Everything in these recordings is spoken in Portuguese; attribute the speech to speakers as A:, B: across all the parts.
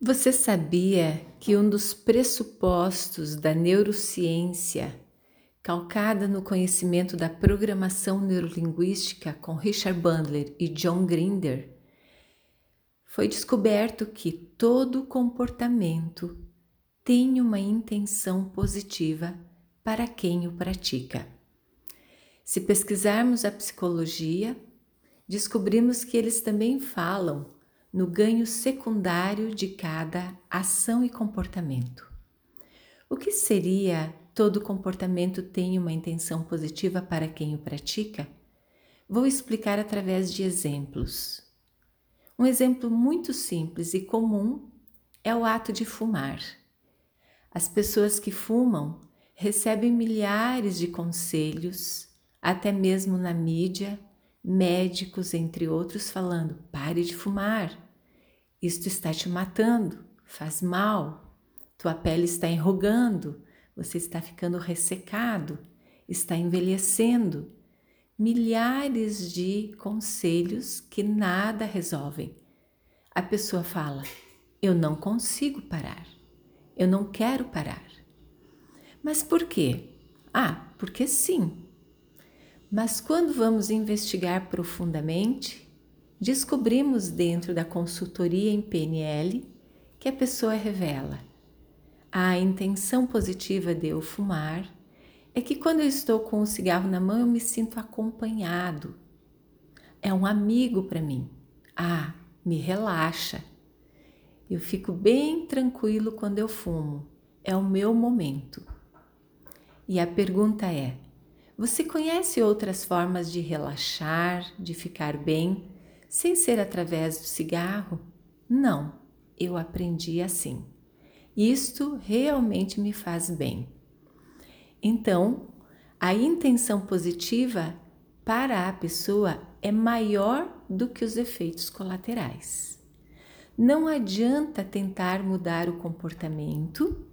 A: Você sabia que um dos pressupostos da neurociência, calcada no conhecimento da programação neurolinguística com Richard Bandler e John Grinder, foi descoberto que todo comportamento tem uma intenção positiva para quem o pratica. Se pesquisarmos a psicologia, descobrimos que eles também falam no ganho secundário de cada ação e comportamento. O que seria todo comportamento tem uma intenção positiva para quem o pratica? Vou explicar através de exemplos. Um exemplo muito simples e comum é o ato de fumar. As pessoas que fumam recebem milhares de conselhos, até mesmo na mídia, médicos, entre outros, falando: pare de fumar, isto está te matando, faz mal, tua pele está enrugando, você está ficando ressecado, está envelhecendo. Milhares de conselhos que nada resolvem. A pessoa fala: Eu não consigo parar, eu não quero parar. Mas por quê? Ah, porque sim. Mas quando vamos investigar profundamente, descobrimos dentro da consultoria em PNL que a pessoa revela a intenção positiva de eu fumar é que quando eu estou com o cigarro na mão eu me sinto acompanhado. É um amigo para mim. Ah, me relaxa. Eu fico bem tranquilo quando eu fumo. É o meu momento. E a pergunta é: você conhece outras formas de relaxar, de ficar bem sem ser através do cigarro? Não, eu aprendi assim. Isto realmente me faz bem. Então, a intenção positiva para a pessoa é maior do que os efeitos colaterais. Não adianta tentar mudar o comportamento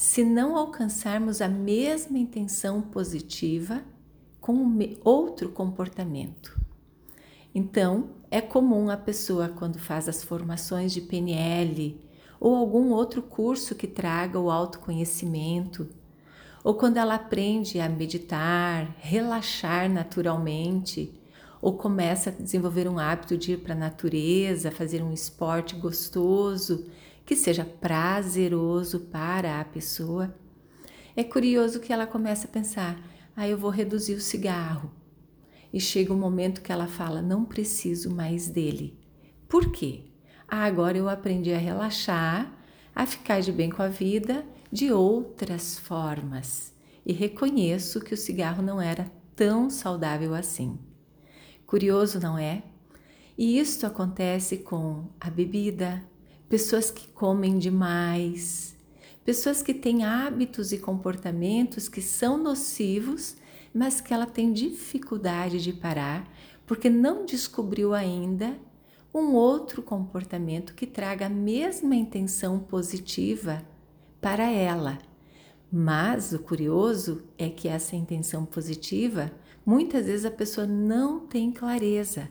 A: se não alcançarmos a mesma intenção positiva com outro comportamento. Então, é comum a pessoa, quando faz as formações de PNL ou algum outro curso que traga o autoconhecimento, ou quando ela aprende a meditar, relaxar naturalmente, ou começa a desenvolver um hábito de ir para a natureza, fazer um esporte gostoso, que seja prazeroso para a pessoa, é curioso que ela começa a pensar: ah, eu vou reduzir o cigarro e chega um momento que ela fala: não preciso mais dele. Por quê? Ah, agora eu aprendi a relaxar, a ficar de bem com a vida de outras formas e reconheço que o cigarro não era tão saudável assim. Curioso, não é? E isto acontece com a bebida, pessoas que comem demais, pessoas que têm hábitos e comportamentos que são nocivos mas que ela tem dificuldade de parar porque não descobriu ainda um outro comportamento que traga a mesma intenção positiva para ela. Mas o curioso é que essa intenção positiva, muitas vezes a pessoa não tem clareza.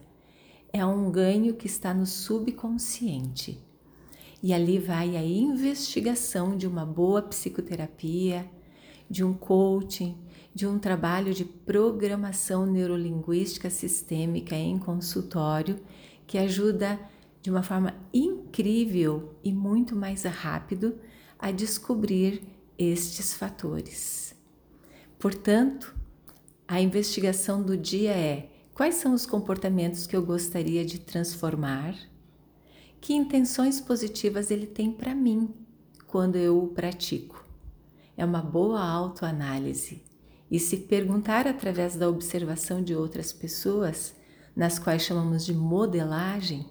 A: É um ganho que está no subconsciente. E ali vai a investigação de uma boa psicoterapia, de um coaching, de um trabalho de programação neurolinguística sistêmica em consultório que ajuda de uma forma incrível e muito mais rápido a descobrir estes fatores. Portanto, a investigação do dia é: quais são os comportamentos que eu gostaria de transformar? Que intenções positivas ele tem para mim quando eu o pratico? É uma boa autoanálise e se perguntar através da observação de outras pessoas, nas quais chamamos de modelagem,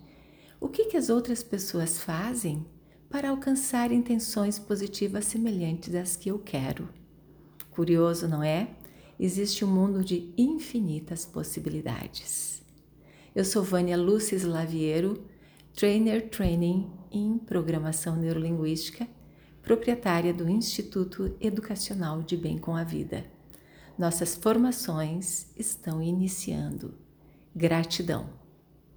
A: o que, que as outras pessoas fazem para alcançar intenções positivas semelhantes às que eu quero. Curioso, não é? Existe um mundo de infinitas possibilidades. Eu sou Vânia Lúcia Slaviero, Trainer Training em Programação Neurolinguística, proprietária do Instituto Educacional de Bem com a Vida. Nossas formações estão iniciando. Gratidão.